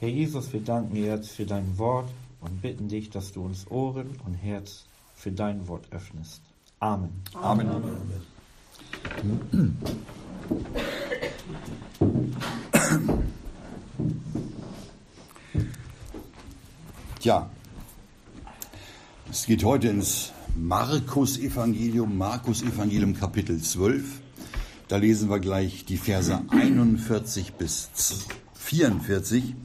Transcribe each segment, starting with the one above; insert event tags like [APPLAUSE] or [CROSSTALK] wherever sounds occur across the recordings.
Herr Jesus, wir danken dir jetzt für dein Wort und bitten dich, dass du uns Ohren und Herz für dein Wort öffnest. Amen. Amen. Tja, es geht heute ins Markus-Evangelium, Markus-Evangelium Kapitel 12. Da lesen wir gleich die Verse 41 bis 44.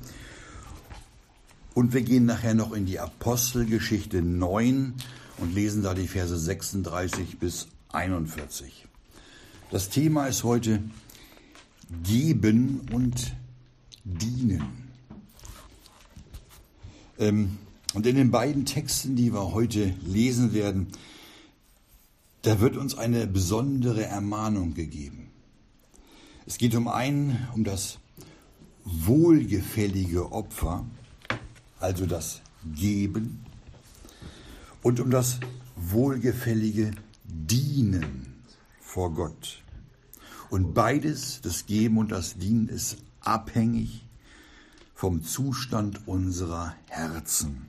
Und wir gehen nachher noch in die Apostelgeschichte 9 und lesen da die Verse 36 bis 41. Das Thema ist heute Geben und Dienen. Ähm, und in den beiden Texten, die wir heute lesen werden, da wird uns eine besondere Ermahnung gegeben. Es geht um einen, um das wohlgefällige Opfer, also das Geben, und um das wohlgefällige Dienen vor Gott. Und beides, das Geben und das Dienen, ist abhängig vom Zustand unserer Herzen.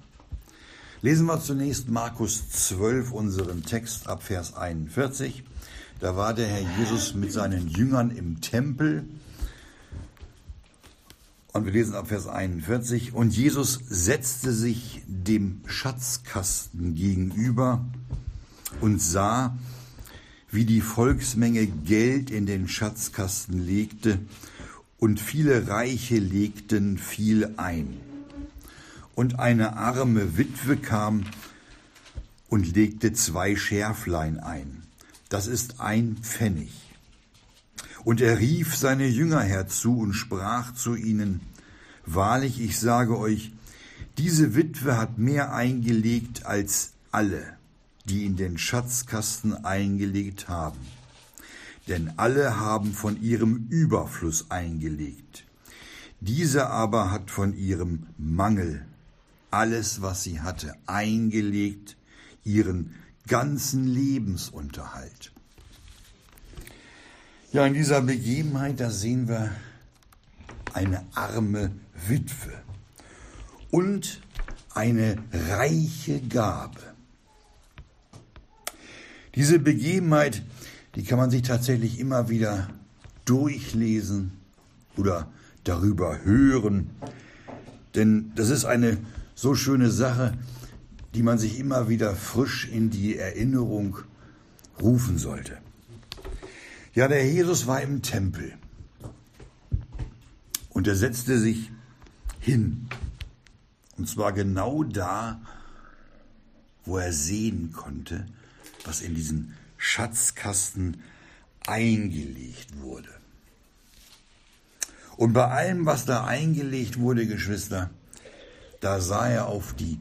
Lesen wir zunächst Markus 12, unseren Text ab Vers 41. Da war der Herr Jesus mit seinen Jüngern im Tempel. Und wir lesen ab Vers 41. Und Jesus setzte sich dem Schatzkasten gegenüber und sah, wie die Volksmenge Geld in den Schatzkasten legte, und viele Reiche legten viel ein. Und eine arme Witwe kam und legte zwei Schärflein ein. Das ist ein Pfennig. Und er rief seine Jünger herzu und sprach zu ihnen, Wahrlich, ich sage euch, diese Witwe hat mehr eingelegt als alle, die in den Schatzkasten eingelegt haben. Denn alle haben von ihrem Überfluss eingelegt. Diese aber hat von ihrem Mangel alles, was sie hatte, eingelegt, ihren ganzen Lebensunterhalt. Ja, in dieser Begebenheit, da sehen wir eine arme Witwe und eine reiche Gabe. Diese Begebenheit, die kann man sich tatsächlich immer wieder durchlesen oder darüber hören, denn das ist eine so schöne Sache, die man sich immer wieder frisch in die Erinnerung rufen sollte. Ja, der Jesus war im Tempel und er setzte sich hin. Und zwar genau da, wo er sehen konnte, was in diesen Schatzkasten eingelegt wurde. Und bei allem, was da eingelegt wurde, Geschwister, da sah er auf die,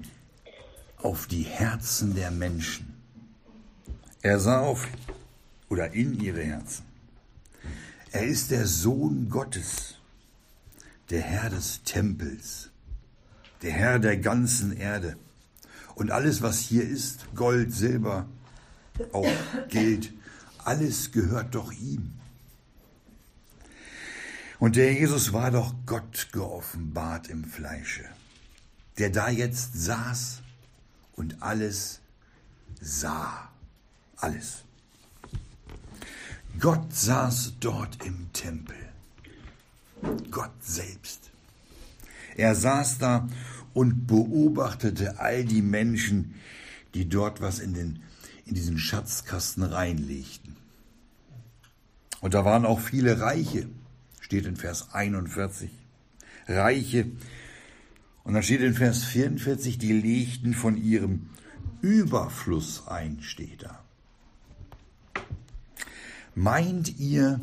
auf die Herzen der Menschen. Er sah auf oder in ihre Herzen. Er ist der Sohn Gottes, der Herr des Tempels, der Herr der ganzen Erde. Und alles, was hier ist, Gold, Silber, auch Geld, alles gehört doch ihm. Und der Jesus war doch Gott geoffenbart im Fleische der da jetzt saß und alles sah. Alles. Gott saß dort im Tempel. Gott selbst. Er saß da und beobachtete all die Menschen, die dort was in, den, in diesen Schatzkasten reinlegten. Und da waren auch viele Reiche, steht in Vers 41. Reiche, und dann steht in Vers 44, die legten von ihrem Überfluss ein, steht da. Meint ihr,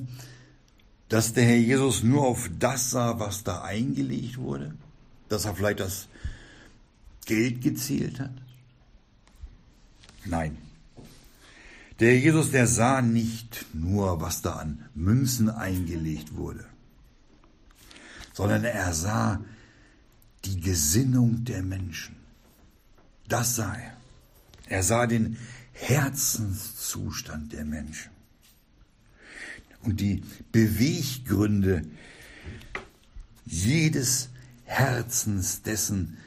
dass der Herr Jesus nur auf das sah, was da eingelegt wurde? Dass er vielleicht das Geld gezählt hat? Nein. Der Herr Jesus, der sah nicht nur, was da an Münzen eingelegt wurde, sondern er sah die Gesinnung der Menschen. Das sah er. Er sah den Herzenszustand der Menschen und die Beweggründe jedes Herzens dessen,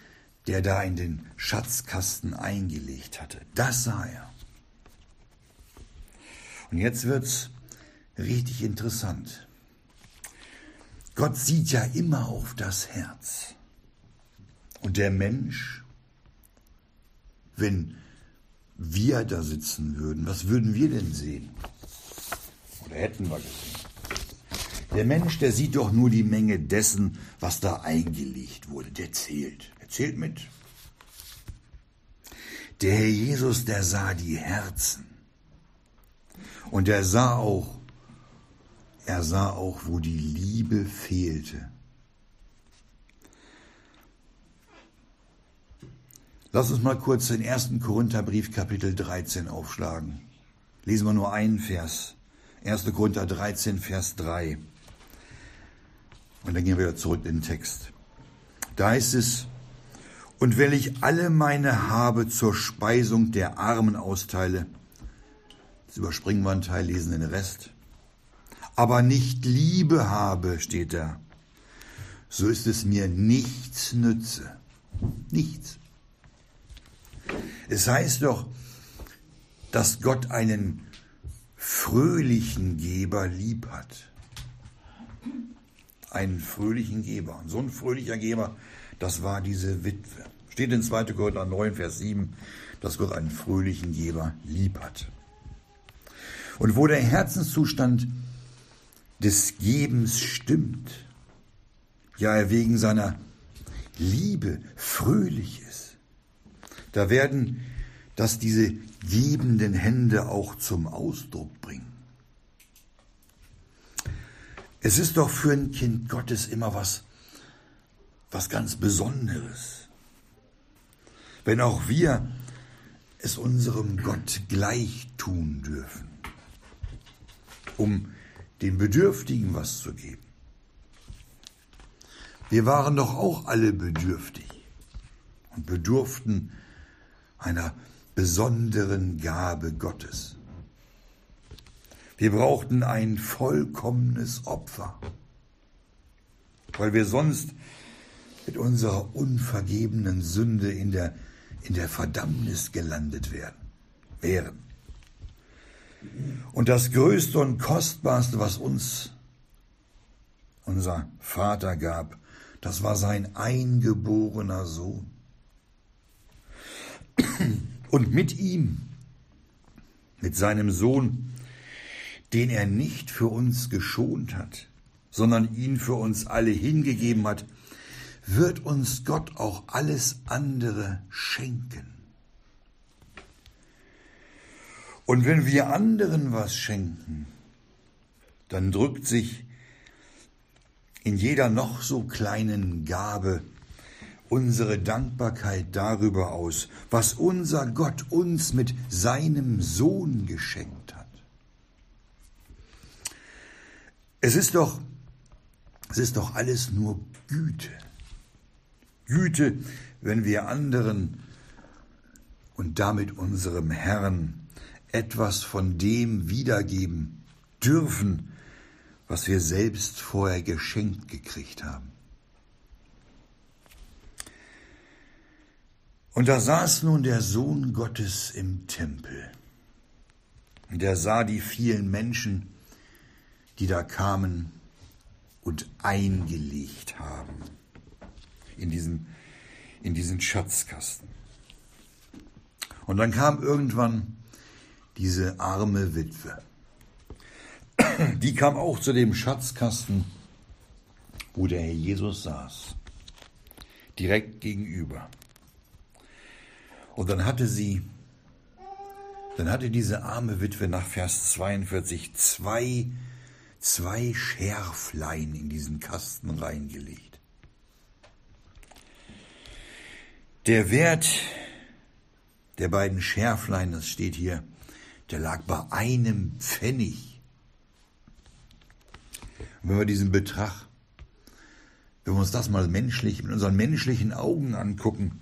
der da in den Schatzkasten eingelegt hatte. Das sah er. Und jetzt wird's richtig interessant. Gott sieht ja immer auf das Herz. Und der Mensch, wenn wir da sitzen würden, was würden wir denn sehen? Oder hätten wir gesehen? Der Mensch, der sieht doch nur die Menge dessen, was da eingelegt wurde. Der zählt. Er zählt mit. Der Herr Jesus, der sah die Herzen. Und er sah auch, er sah auch, wo die Liebe fehlte. Lass uns mal kurz den ersten Korintherbrief Kapitel 13 aufschlagen. Lesen wir nur einen Vers. 1. Korinther 13, Vers 3. Und dann gehen wir wieder zurück in den Text. Da heißt es, und wenn ich alle meine Habe zur Speisung der Armen austeile, jetzt überspringen wir einen Teil, lesen den Rest, aber nicht Liebe habe, steht da, so ist es mir nichts nütze. Nichts. Es heißt doch, dass Gott einen fröhlichen Geber lieb hat einen fröhlichen Geber. Und so ein fröhlicher Geber, das war diese Witwe. Steht in 2. Korinther 9, Vers 7, dass Gott einen fröhlichen Geber lieb hat. Und wo der Herzenszustand des Gebens stimmt, ja er wegen seiner Liebe fröhlich ist, da werden das diese gebenden Hände auch zum Ausdruck bringen. Es ist doch für ein Kind Gottes immer was, was ganz Besonderes. Wenn auch wir es unserem Gott gleich tun dürfen, um den Bedürftigen was zu geben. Wir waren doch auch alle bedürftig und bedurften einer besonderen Gabe Gottes. Wir brauchten ein vollkommenes Opfer, weil wir sonst mit unserer unvergebenen Sünde in der, in der Verdammnis gelandet werden, wären. Und das Größte und Kostbarste, was uns unser Vater gab, das war sein eingeborener Sohn. Und mit ihm, mit seinem Sohn, den er nicht für uns geschont hat, sondern ihn für uns alle hingegeben hat, wird uns Gott auch alles andere schenken. Und wenn wir anderen was schenken, dann drückt sich in jeder noch so kleinen Gabe unsere Dankbarkeit darüber aus, was unser Gott uns mit seinem Sohn geschenkt hat. Es ist doch, es ist doch alles nur Güte. Güte, wenn wir anderen und damit unserem Herrn etwas von dem wiedergeben dürfen, was wir selbst vorher geschenkt gekriegt haben. Und da saß nun der Sohn Gottes im Tempel. Und er sah die vielen Menschen, die da kamen und eingelegt haben in diesen, in diesen Schatzkasten. Und dann kam irgendwann diese arme Witwe. Die kam auch zu dem Schatzkasten, wo der Herr Jesus saß, direkt gegenüber. Und dann hatte sie, dann hatte diese arme Witwe nach Vers 42 zwei zwei Schärflein in diesen Kasten reingelegt. Der Wert der beiden Schärflein, das steht hier, der lag bei einem Pfennig. Und wenn wir diesen Betrag, wenn wir uns das mal menschlich, mit unseren menschlichen Augen angucken,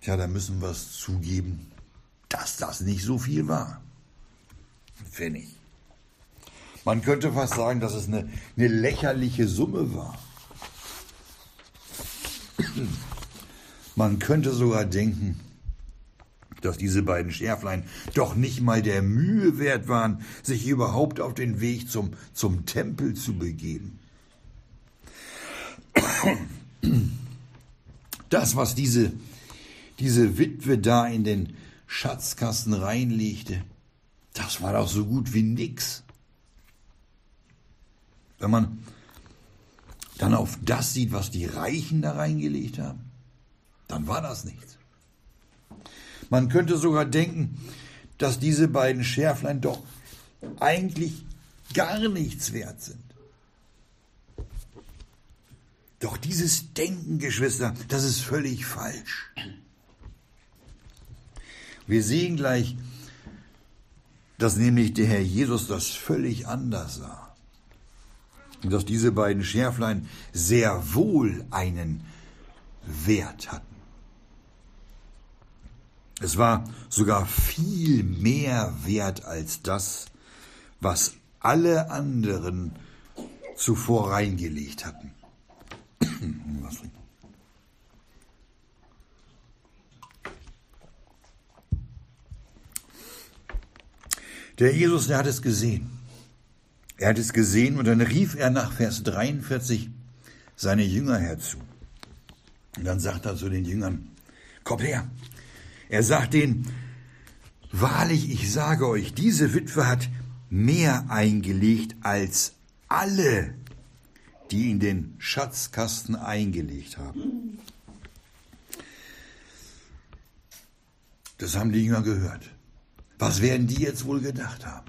tja, da müssen wir es zugeben, dass das nicht so viel war. Pfennig. Man könnte fast sagen, dass es eine, eine lächerliche Summe war. Man könnte sogar denken, dass diese beiden Schärflein doch nicht mal der Mühe wert waren, sich überhaupt auf den Weg zum, zum Tempel zu begeben. Das, was diese, diese Witwe da in den Schatzkasten reinlegte, das war doch so gut wie nix. Wenn man dann auf das sieht, was die Reichen da reingelegt haben, dann war das nichts. Man könnte sogar denken, dass diese beiden Schärflein doch eigentlich gar nichts wert sind. Doch dieses Denken, Geschwister, das ist völlig falsch. Wir sehen gleich, dass nämlich der Herr Jesus das völlig anders sah. Und dass diese beiden Schärflein sehr wohl einen Wert hatten. Es war sogar viel mehr wert als das, was alle anderen zuvor reingelegt hatten. Der Jesus, der hat es gesehen. Er hat es gesehen und dann rief er nach Vers 43 seine Jünger herzu. Und dann sagt er zu den Jüngern, kommt her. Er sagt denen, wahrlich, ich sage euch, diese Witwe hat mehr eingelegt als alle, die in den Schatzkasten eingelegt haben. Das haben die Jünger gehört. Was werden die jetzt wohl gedacht haben?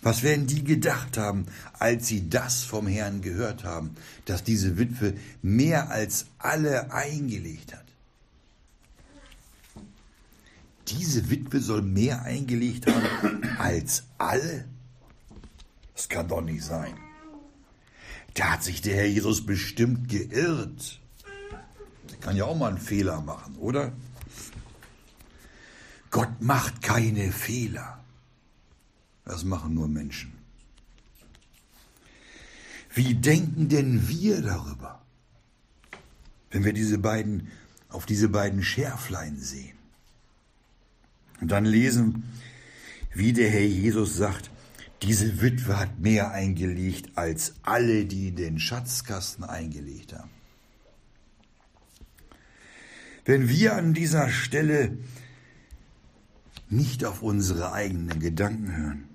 Was werden die gedacht haben, als sie das vom Herrn gehört haben, dass diese Witwe mehr als alle eingelegt hat? Diese Witwe soll mehr eingelegt haben als alle? Das kann doch nicht sein. Da hat sich der Herr Jesus bestimmt geirrt. Der kann ja auch mal einen Fehler machen, oder? Gott macht keine Fehler. Das machen nur Menschen. Wie denken denn wir darüber, wenn wir diese beiden, auf diese beiden Schärflein sehen? Und dann lesen, wie der Herr Jesus sagt, diese Witwe hat mehr eingelegt als alle, die den Schatzkasten eingelegt haben. Wenn wir an dieser Stelle nicht auf unsere eigenen Gedanken hören,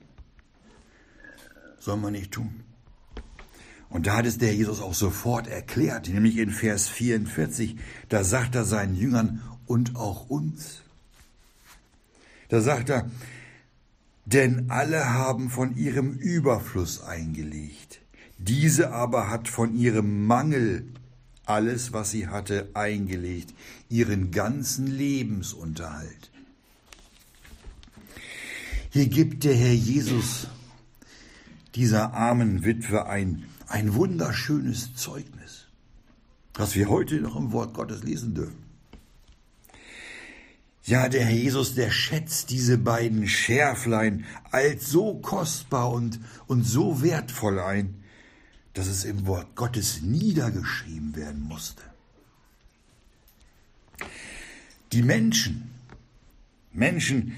soll man nicht tun. Und da hat es der Jesus auch sofort erklärt, nämlich in Vers 44, da sagt er seinen Jüngern und auch uns. Da sagt er, denn alle haben von ihrem Überfluss eingelegt. Diese aber hat von ihrem Mangel alles, was sie hatte, eingelegt, ihren ganzen Lebensunterhalt. Hier gibt der Herr Jesus dieser armen Witwe ein, ein wunderschönes Zeugnis, das wir heute noch im Wort Gottes lesen dürfen. Ja, der Herr Jesus, der schätzt diese beiden Schärflein als so kostbar und, und so wertvoll ein, dass es im Wort Gottes niedergeschrieben werden musste. Die Menschen, Menschen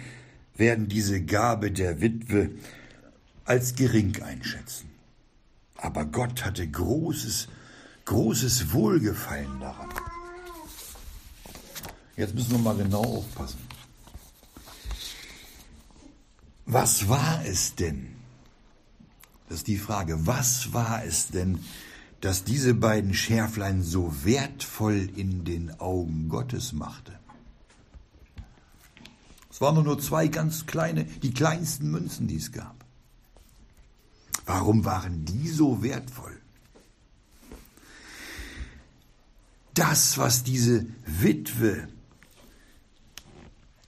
werden diese Gabe der Witwe als gering einschätzen. Aber Gott hatte großes, großes Wohlgefallen daran. Jetzt müssen wir mal genau aufpassen. Was war es denn? Das ist die Frage. Was war es denn, dass diese beiden Schärflein so wertvoll in den Augen Gottes machte? Es waren nur zwei ganz kleine, die kleinsten Münzen, die es gab. Warum waren die so wertvoll? Das, was diese Witwe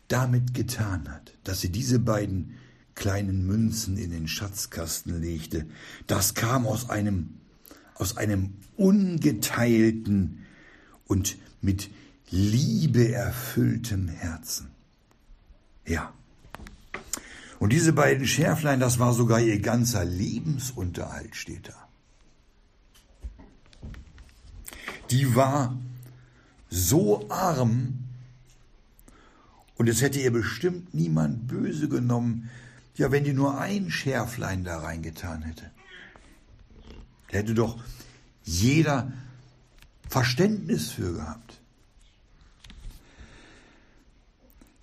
damit getan hat, dass sie diese beiden kleinen Münzen in den Schatzkasten legte, das kam aus einem, aus einem ungeteilten und mit Liebe erfülltem Herzen. Ja. Und diese beiden Schärflein, das war sogar ihr ganzer Lebensunterhalt, steht da. die war so arm, und es hätte ihr bestimmt niemand böse genommen, ja, wenn die nur ein Schärflein da reingetan hätte. Da hätte doch jeder Verständnis für gehabt.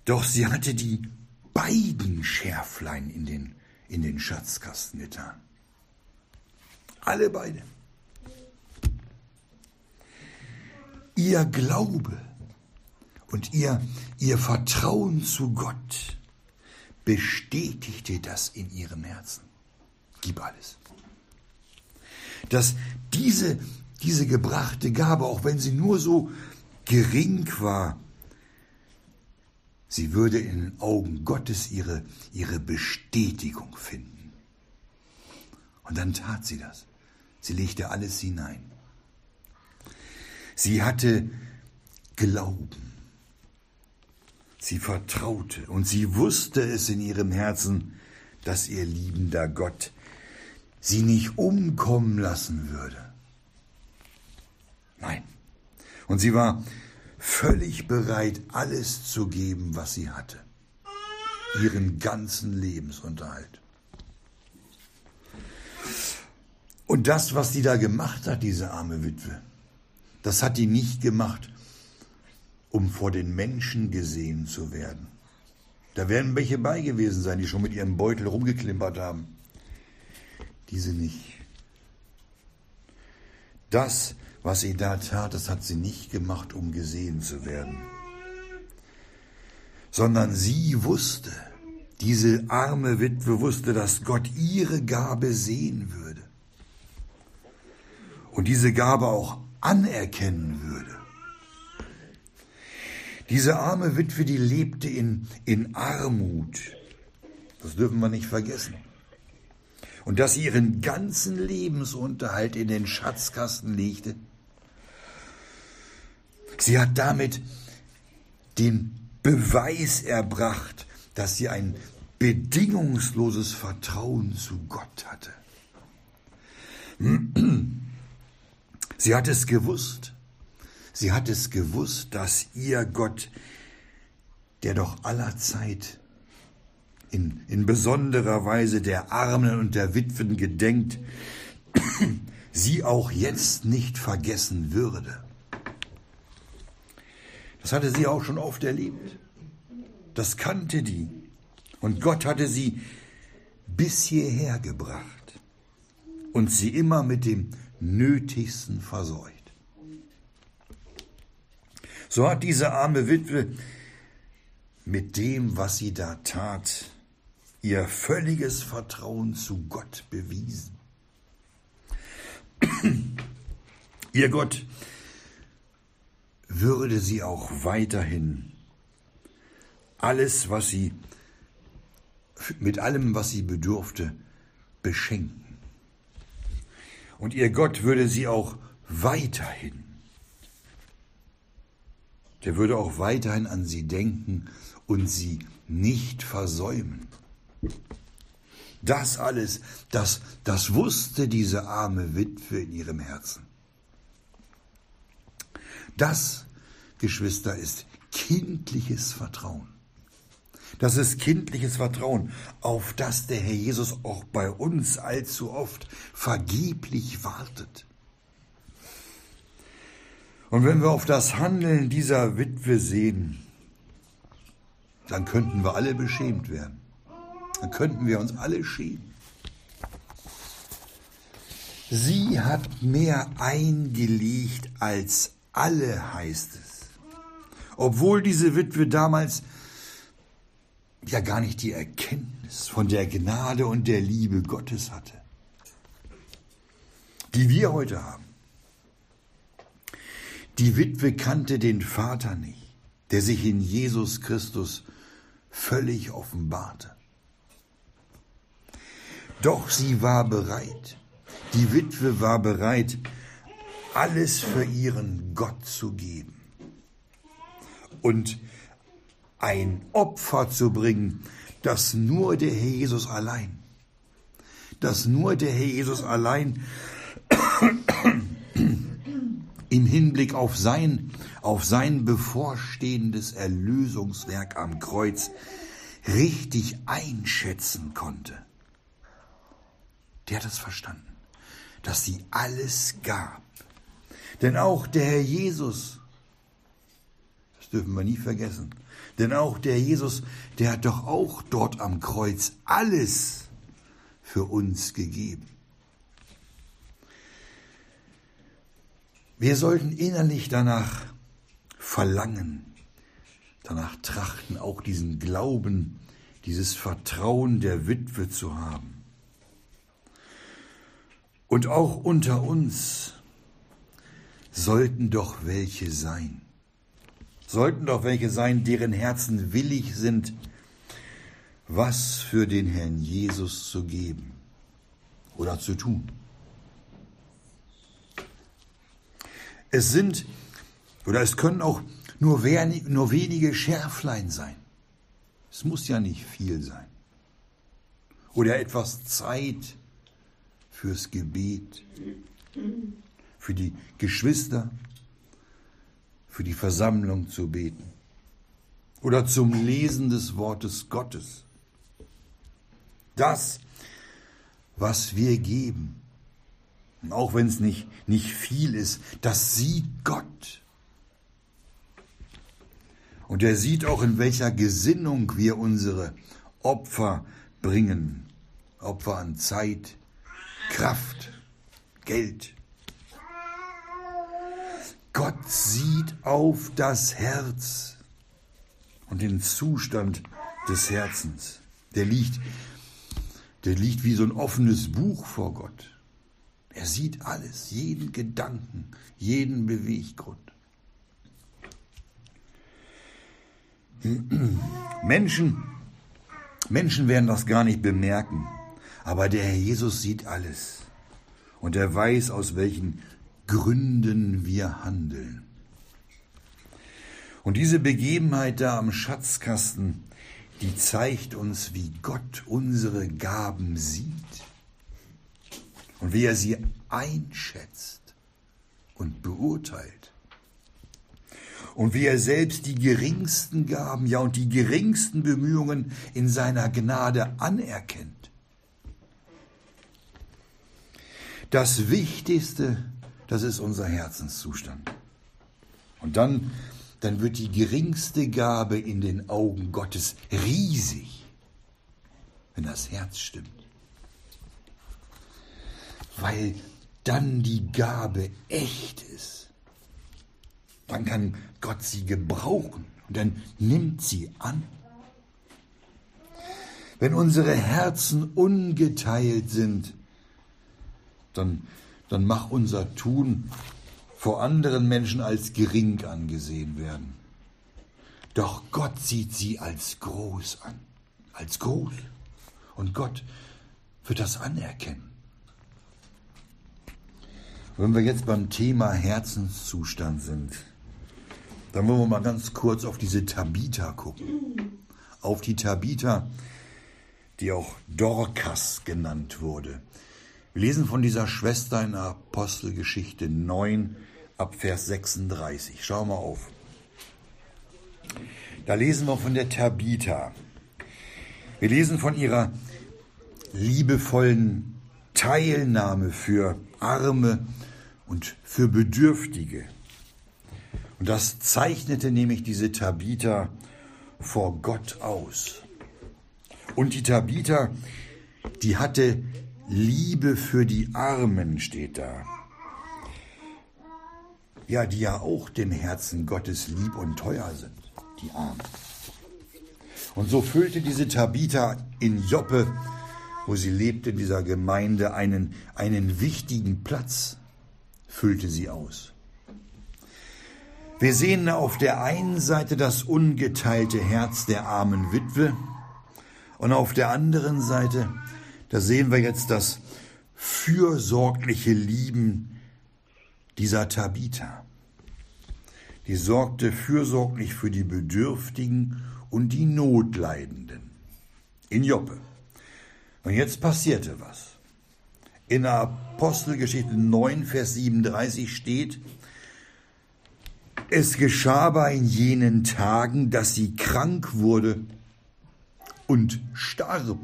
Doch sie hatte die beiden Schärflein in den, in den Schatzkasten getan. Alle beide. Ihr Glaube und ihr, ihr Vertrauen zu Gott bestätigte das in ihrem Herzen. Gib alles. Dass diese, diese gebrachte Gabe, auch wenn sie nur so gering war, sie würde in den Augen Gottes ihre, ihre Bestätigung finden. Und dann tat sie das. Sie legte alles hinein. Sie hatte Glauben. Sie vertraute und sie wusste es in ihrem Herzen, dass ihr liebender Gott sie nicht umkommen lassen würde. Nein. Und sie war völlig bereit, alles zu geben, was sie hatte. Ihren ganzen Lebensunterhalt. Und das, was die da gemacht hat, diese arme Witwe, das hat die nicht gemacht, um vor den Menschen gesehen zu werden. Da werden welche bei gewesen sein, die schon mit ihrem Beutel rumgeklimpert haben. Diese nicht. Das, was sie da tat, das hat sie nicht gemacht, um gesehen zu werden, sondern sie wusste, diese arme Witwe wusste, dass Gott ihre Gabe sehen würde und diese Gabe auch anerkennen würde. Diese arme Witwe, die lebte in, in Armut. Das dürfen wir nicht vergessen. Und dass sie ihren ganzen Lebensunterhalt in den Schatzkasten legte. Sie hat damit den Beweis erbracht, dass sie ein bedingungsloses Vertrauen zu Gott hatte. Sie hat es gewusst. Sie hat es gewusst, dass ihr Gott, der doch aller Zeit in, in besonderer Weise der Armen und der Witwen gedenkt, [CLEARS THROAT] sie auch jetzt nicht vergessen würde. Das hatte sie auch schon oft erlebt. Das kannte die. Und Gott hatte sie bis hierher gebracht und sie immer mit dem Nötigsten versorgt. So hat diese arme Witwe mit dem, was sie da tat, ihr völliges Vertrauen zu Gott bewiesen. [CLEARS THROAT] ihr Gott würde sie auch weiterhin alles, was sie mit allem, was sie bedurfte, beschenken. Und ihr Gott würde sie auch weiterhin, der würde auch weiterhin an sie denken und sie nicht versäumen. Das alles, das, das wusste diese arme Witwe in ihrem Herzen. Das, Geschwister, ist kindliches Vertrauen. Das ist kindliches Vertrauen, auf das der Herr Jesus auch bei uns allzu oft vergeblich wartet. Und wenn wir auf das Handeln dieser Witwe sehen, dann könnten wir alle beschämt werden. Dann könnten wir uns alle schämen. Sie hat mehr eingelegt als alle, heißt es. Obwohl diese Witwe damals ja gar nicht die Erkenntnis von der Gnade und der Liebe Gottes hatte, die wir heute haben. Die Witwe kannte den Vater nicht, der sich in Jesus Christus völlig offenbarte. Doch sie war bereit, die Witwe war bereit, alles für ihren Gott zu geben und ein Opfer zu bringen, das nur der Herr Jesus allein, das nur der Herr Jesus allein [CLEARS THROAT] im Hinblick auf sein, auf sein bevorstehendes Erlösungswerk am Kreuz richtig einschätzen konnte. Der hat es verstanden, dass sie alles gab. Denn auch der Herr Jesus, das dürfen wir nie vergessen, denn auch der Jesus, der hat doch auch dort am Kreuz alles für uns gegeben. Wir sollten innerlich danach verlangen, danach trachten, auch diesen Glauben, dieses Vertrauen der Witwe zu haben. Und auch unter uns sollten doch welche sein, sollten doch welche sein, deren Herzen willig sind, was für den Herrn Jesus zu geben oder zu tun. Es sind oder es können auch nur, wenig, nur wenige Schärflein sein. Es muss ja nicht viel sein. Oder etwas Zeit fürs Gebet, für die Geschwister, für die Versammlung zu beten oder zum Lesen des Wortes Gottes. Das, was wir geben, auch wenn es nicht, nicht viel ist, das sieht Gott. Und er sieht auch, in welcher Gesinnung wir unsere Opfer bringen. Opfer an Zeit, Kraft, Geld. Gott sieht auf das Herz und den Zustand des Herzens. Der liegt, der liegt wie so ein offenes Buch vor Gott. Er sieht alles, jeden Gedanken, jeden Beweggrund. Menschen, Menschen werden das gar nicht bemerken, aber der Herr Jesus sieht alles und er weiß, aus welchen Gründen wir handeln. Und diese Begebenheit da am Schatzkasten, die zeigt uns, wie Gott unsere Gaben sieht und wie er sie einschätzt und beurteilt. Und wie er selbst die geringsten Gaben, ja und die geringsten Bemühungen in seiner Gnade anerkennt. Das Wichtigste, das ist unser Herzenszustand. Und dann, dann wird die geringste Gabe in den Augen Gottes riesig, wenn das Herz stimmt weil dann die Gabe echt ist. Dann kann Gott sie gebrauchen und dann nimmt sie an. Wenn unsere Herzen ungeteilt sind, dann, dann mach unser Tun vor anderen Menschen als gering angesehen werden. Doch Gott sieht sie als groß an, als groß. Und Gott wird das anerkennen. Wenn wir jetzt beim Thema Herzenszustand sind, dann wollen wir mal ganz kurz auf diese Tabita gucken. Auf die Tabita, die auch Dorcas genannt wurde. Wir lesen von dieser Schwester in Apostelgeschichte 9 ab Vers 36. Schau mal auf. Da lesen wir von der Tabita. Wir lesen von ihrer liebevollen Teilnahme für Arme und für Bedürftige. Und das zeichnete nämlich diese Tabitha vor Gott aus. Und die Tabitha, die hatte Liebe für die Armen, steht da. Ja, die ja auch dem Herzen Gottes lieb und teuer sind, die Armen. Und so füllte diese Tabitha in Joppe, wo sie lebte, in dieser Gemeinde, einen, einen wichtigen Platz füllte sie aus. Wir sehen auf der einen Seite das ungeteilte Herz der armen Witwe und auf der anderen Seite, da sehen wir jetzt das fürsorgliche Lieben dieser Tabitha. Die sorgte fürsorglich für die Bedürftigen und die Notleidenden in Joppe. Und jetzt passierte was. In der Apostelgeschichte 9, Vers 37 steht, Es geschah aber in jenen Tagen, dass sie krank wurde und starb.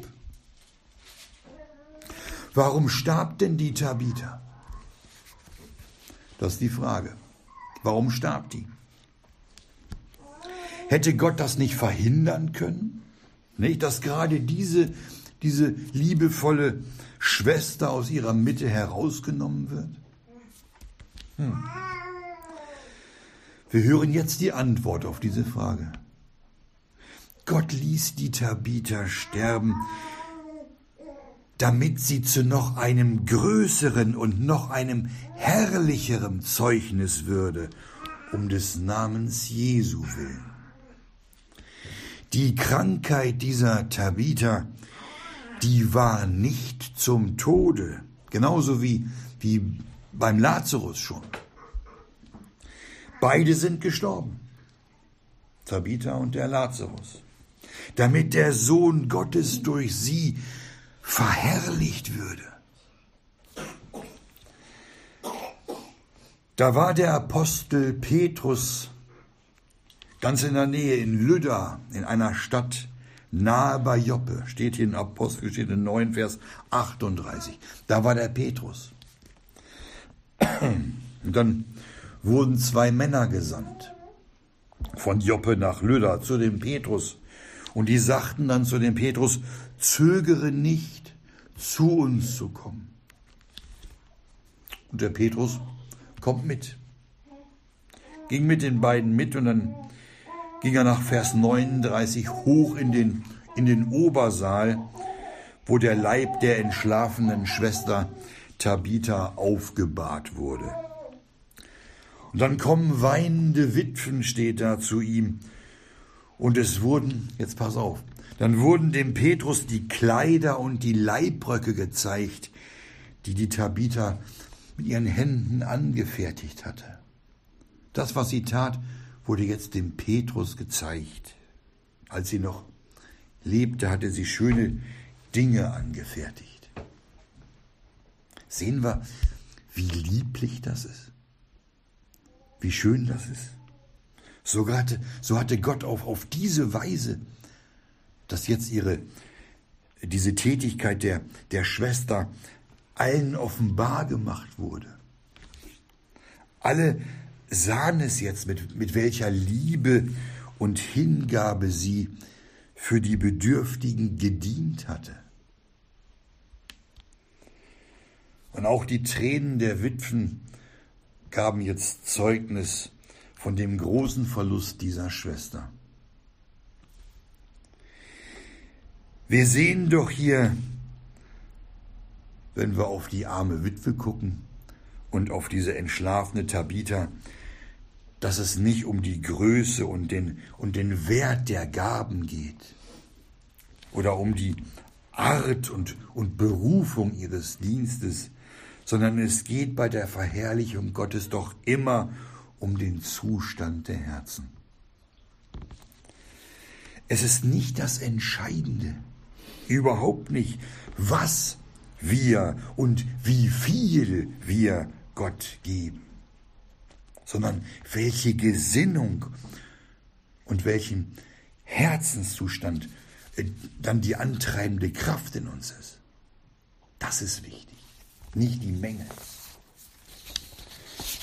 Warum starb denn die Tabitha? Das ist die Frage. Warum starb die? Hätte Gott das nicht verhindern können? Nicht, dass gerade diese, diese liebevolle Schwester aus ihrer Mitte herausgenommen wird? Hm. Wir hören jetzt die Antwort auf diese Frage. Gott ließ die Tabitha sterben, damit sie zu noch einem größeren und noch einem herrlicheren Zeugnis würde, um des Namens Jesu willen. Die Krankheit dieser Tabitha, die war nicht zum Tode, genauso wie, wie beim Lazarus schon. Beide sind gestorben, Tabitha und der Lazarus, damit der Sohn Gottes durch sie verherrlicht würde. Da war der Apostel Petrus ganz in der Nähe in Lydda, in einer Stadt nahe bei Joppe, steht hier in Apostelgeschichte 9, Vers 38. Da war der Petrus. Und dann wurden zwei Männer gesandt von Joppe nach Lydda zu dem Petrus. Und die sagten dann zu dem Petrus, zögere nicht, zu uns zu kommen. Und der Petrus kommt mit. Ging mit den beiden mit und dann ging er nach Vers 39 hoch in den, in den Obersaal, wo der Leib der entschlafenen Schwester Tabitha aufgebahrt wurde. Und dann kommen weinende Witwen, steht da zu ihm. Und es wurden, jetzt pass auf, dann wurden dem Petrus die Kleider und die Leibröcke gezeigt, die die Tabitha mit ihren Händen angefertigt hatte. Das, was sie tat, wurde jetzt dem Petrus gezeigt. Als sie noch lebte, hatte sie schöne Dinge angefertigt. Sehen wir, wie lieblich das ist, wie schön das ist. So hatte, so hatte Gott auf, auf diese Weise dass jetzt ihre, diese Tätigkeit der, der Schwester allen offenbar gemacht wurde. Alle sahen es jetzt, mit, mit welcher Liebe und Hingabe sie für die Bedürftigen gedient hatte. Und auch die Tränen der Witwen gaben jetzt Zeugnis von dem großen Verlust dieser Schwester. Wir sehen doch hier, wenn wir auf die arme Witwe gucken und auf diese entschlafene Tabitha, dass es nicht um die Größe und den, und den Wert der Gaben geht oder um die Art und, und Berufung ihres Dienstes, sondern es geht bei der Verherrlichung Gottes doch immer um den Zustand der Herzen. Es ist nicht das Entscheidende, überhaupt nicht, was wir und wie viel wir Gott geben, sondern welche Gesinnung und welchen Herzenszustand äh, dann die antreibende Kraft in uns ist. Das ist wichtig, nicht die Menge.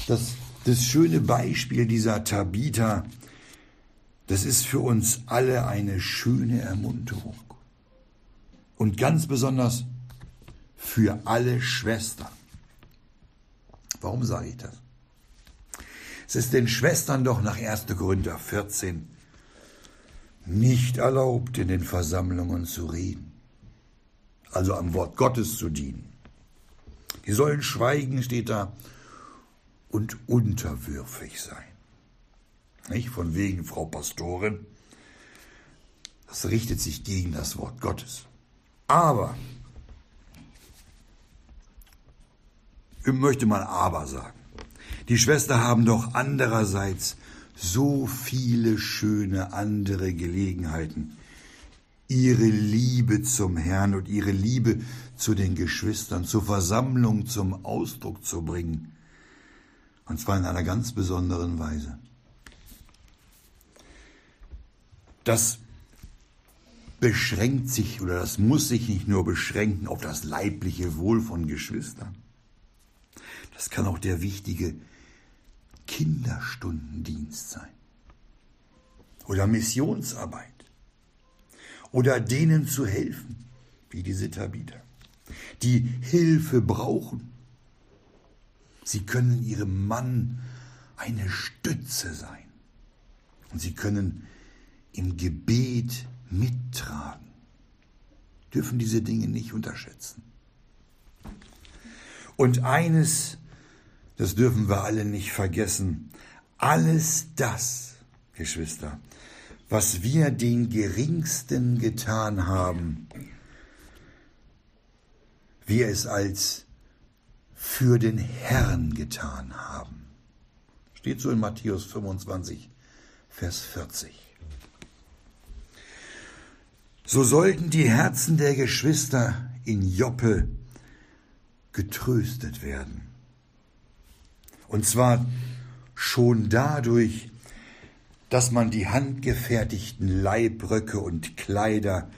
Das, das schöne Beispiel dieser Tabitha, das ist für uns alle eine schöne Ermunterung und ganz besonders für alle Schwestern. Warum sage ich das? Es ist den Schwestern doch nach 1. Korinther 14 nicht erlaubt, in den Versammlungen zu reden, also am Wort Gottes zu dienen. Die sollen schweigen, steht da, und unterwürfig sein. Nicht von wegen, Frau Pastorin, das richtet sich gegen das Wort Gottes. Aber, ich möchte mal aber sagen, die Schwester haben doch andererseits so viele schöne andere Gelegenheiten, ihre Liebe zum Herrn und ihre Liebe zu den Geschwistern, zur Versammlung zum Ausdruck zu bringen. Und zwar in einer ganz besonderen Weise. Das beschränkt sich oder das muss sich nicht nur beschränken auf das leibliche Wohl von Geschwistern. Das kann auch der wichtige Kinderstundendienst sein oder Missionsarbeit oder denen zu helfen, wie diese Tabitha, die Hilfe brauchen Sie können ihrem Mann eine Stütze sein und sie können im Gebet mittragen. Dürfen diese Dinge nicht unterschätzen. Und eines, das dürfen wir alle nicht vergessen, alles das, Geschwister, was wir den Geringsten getan haben, wir es als für den Herrn getan haben. Steht so in Matthäus 25, Vers 40. So sollten die Herzen der Geschwister in Joppe getröstet werden. Und zwar schon dadurch, dass man die handgefertigten Leibröcke und Kleider,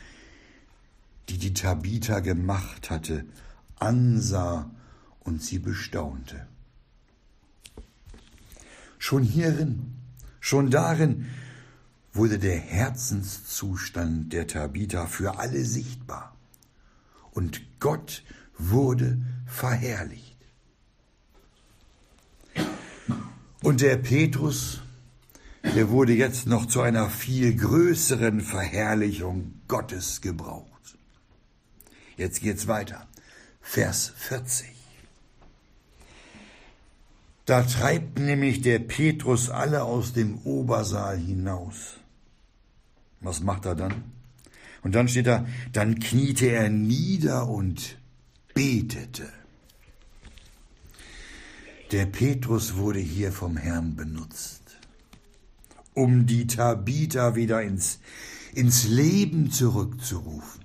die die Tabitha gemacht hatte, ansah und sie bestaunte. Schon hierin, schon darin wurde der Herzenszustand der Tabitha für alle sichtbar und Gott wurde verherrlicht. Und der Petrus, der wurde jetzt noch zu einer viel größeren Verherrlichung Gottes gebraucht. Jetzt geht's weiter. Vers 40. Da treibt nämlich der Petrus alle aus dem Obersaal hinaus. Was macht er dann? Und dann steht da, dann kniete er nieder und betete. Der Petrus wurde hier vom Herrn benutzt, um die Tabitha wieder ins, ins Leben zurückzurufen.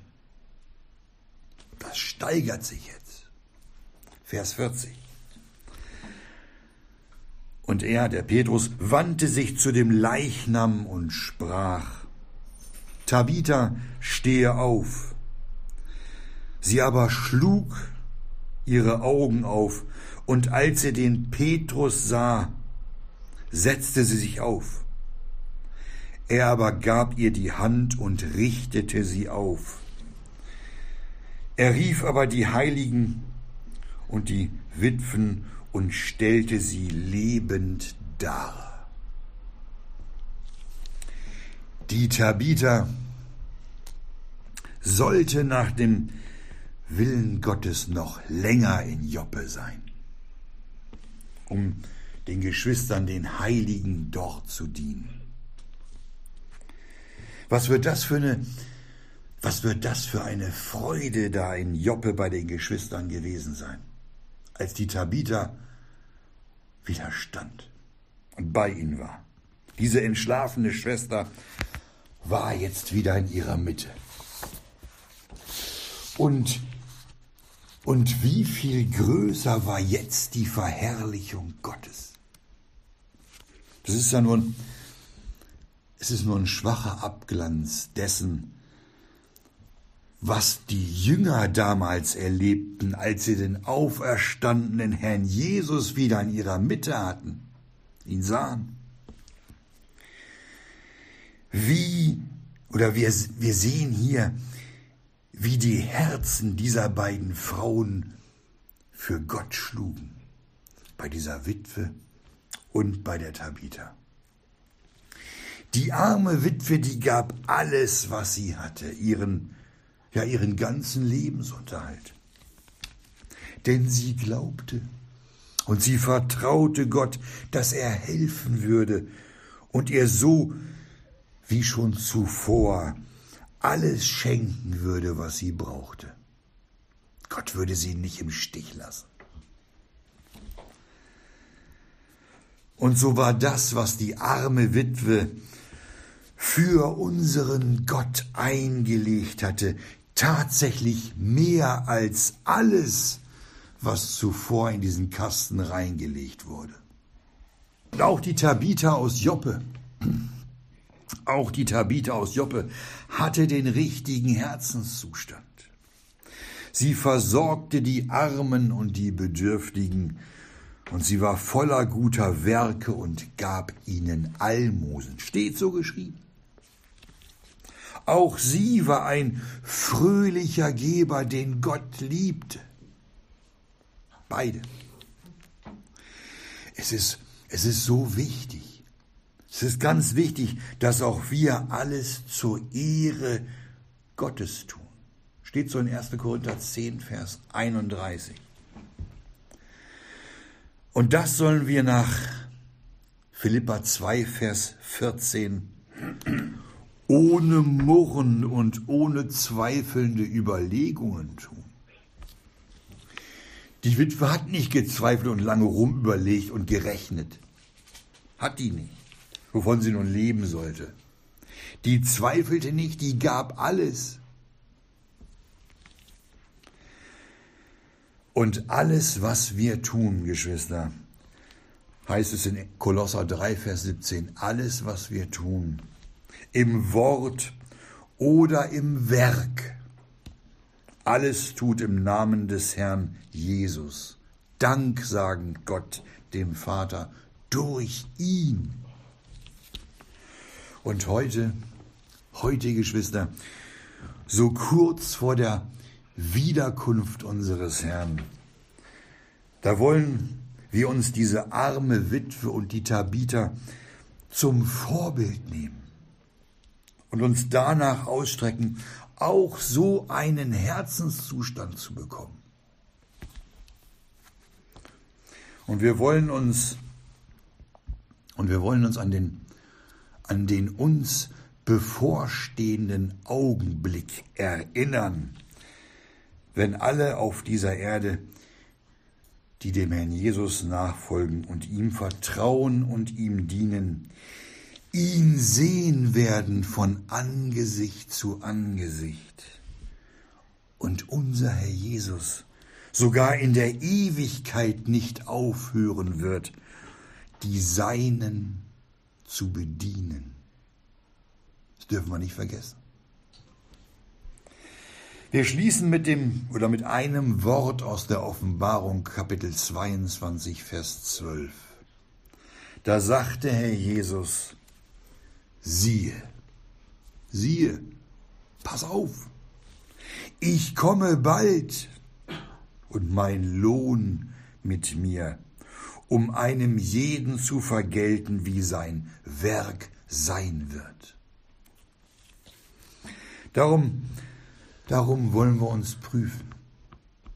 Das steigert sich jetzt. Vers 40. Und er, der Petrus, wandte sich zu dem Leichnam und sprach, Tabitha, stehe auf. Sie aber schlug ihre Augen auf, und als sie den Petrus sah, setzte sie sich auf. Er aber gab ihr die Hand und richtete sie auf. Er rief aber die Heiligen und die Witwen und stellte sie lebend dar. Die Tabitha sollte nach dem Willen Gottes noch länger in Joppe sein, um den Geschwistern, den Heiligen dort zu dienen. Was wird das für eine, was wird das für eine Freude da in Joppe bei den Geschwistern gewesen sein, als die Tabitha widerstand und bei ihnen war. Diese entschlafene Schwester war jetzt wieder in ihrer Mitte. Und, und wie viel größer war jetzt die Verherrlichung Gottes? Das ist ja nur ein, es ist nur ein schwacher Abglanz dessen, was die Jünger damals erlebten, als sie den auferstandenen Herrn Jesus wieder in ihrer Mitte hatten, ihn sahen wie, oder wir, wir sehen hier, wie die Herzen dieser beiden Frauen für Gott schlugen, bei dieser Witwe und bei der Tabitha. Die arme Witwe, die gab alles, was sie hatte, ihren, ja, ihren ganzen Lebensunterhalt. Denn sie glaubte und sie vertraute Gott, dass er helfen würde und ihr so wie schon zuvor alles schenken würde, was sie brauchte. Gott würde sie nicht im Stich lassen. Und so war das, was die arme Witwe für unseren Gott eingelegt hatte, tatsächlich mehr als alles, was zuvor in diesen Kasten reingelegt wurde. Und auch die Tabitha aus Joppe [CLEARS THROAT] Auch die Tabitha aus Joppe hatte den richtigen Herzenszustand. Sie versorgte die Armen und die Bedürftigen, und sie war voller guter Werke und gab ihnen Almosen. Steht so geschrieben. Auch sie war ein fröhlicher Geber, den Gott liebte. Beide. Es ist, es ist so wichtig. Es ist ganz wichtig, dass auch wir alles zur Ehre Gottes tun. Steht so in 1. Korinther 10, Vers 31. Und das sollen wir nach Philippa 2, Vers 14 ohne Murren und ohne zweifelnde Überlegungen tun. Die Witwe hat nicht gezweifelt und lange rumüberlegt und gerechnet. Hat die nicht, wovon sie nun leben sollte. Die zweifelte nicht, die gab alles. Und alles, was wir tun, Geschwister, heißt es in Kolosser 3, Vers 17, alles, was wir tun, im Wort oder im Werk, alles tut im Namen des Herrn Jesus. Dank sagen Gott dem Vater durch ihn. Und heute, heute Geschwister, so kurz vor der Wiederkunft unseres Herrn. Da wollen wir uns diese arme Witwe und die Tabitha zum Vorbild nehmen und uns danach ausstrecken, auch so einen Herzenszustand zu bekommen. Und wir wollen uns und wir wollen uns an den an den uns bevorstehenden Augenblick erinnern, wenn alle auf dieser Erde, die dem Herrn Jesus nachfolgen und ihm vertrauen und ihm dienen, ihn sehen werden von Angesicht zu Angesicht. Und unser Herr Jesus sogar in der Ewigkeit nicht aufhören wird, die Seinen zu bedienen. Das dürfen wir nicht vergessen. Wir schließen mit dem oder mit einem Wort aus der Offenbarung Kapitel 22 Vers 12. Da sagte Herr Jesus, siehe, siehe, pass auf, ich komme bald und mein Lohn mit mir, um einem jeden zu vergelten, wie sein Werk sein wird. Darum Darum wollen wir uns prüfen.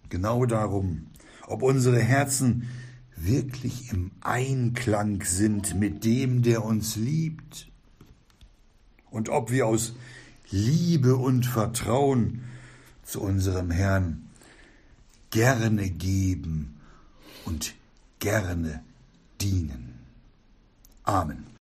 Genau darum, ob unsere Herzen wirklich im Einklang sind mit dem, der uns liebt. Und ob wir aus Liebe und Vertrauen zu unserem Herrn gerne geben und gerne dienen. Amen.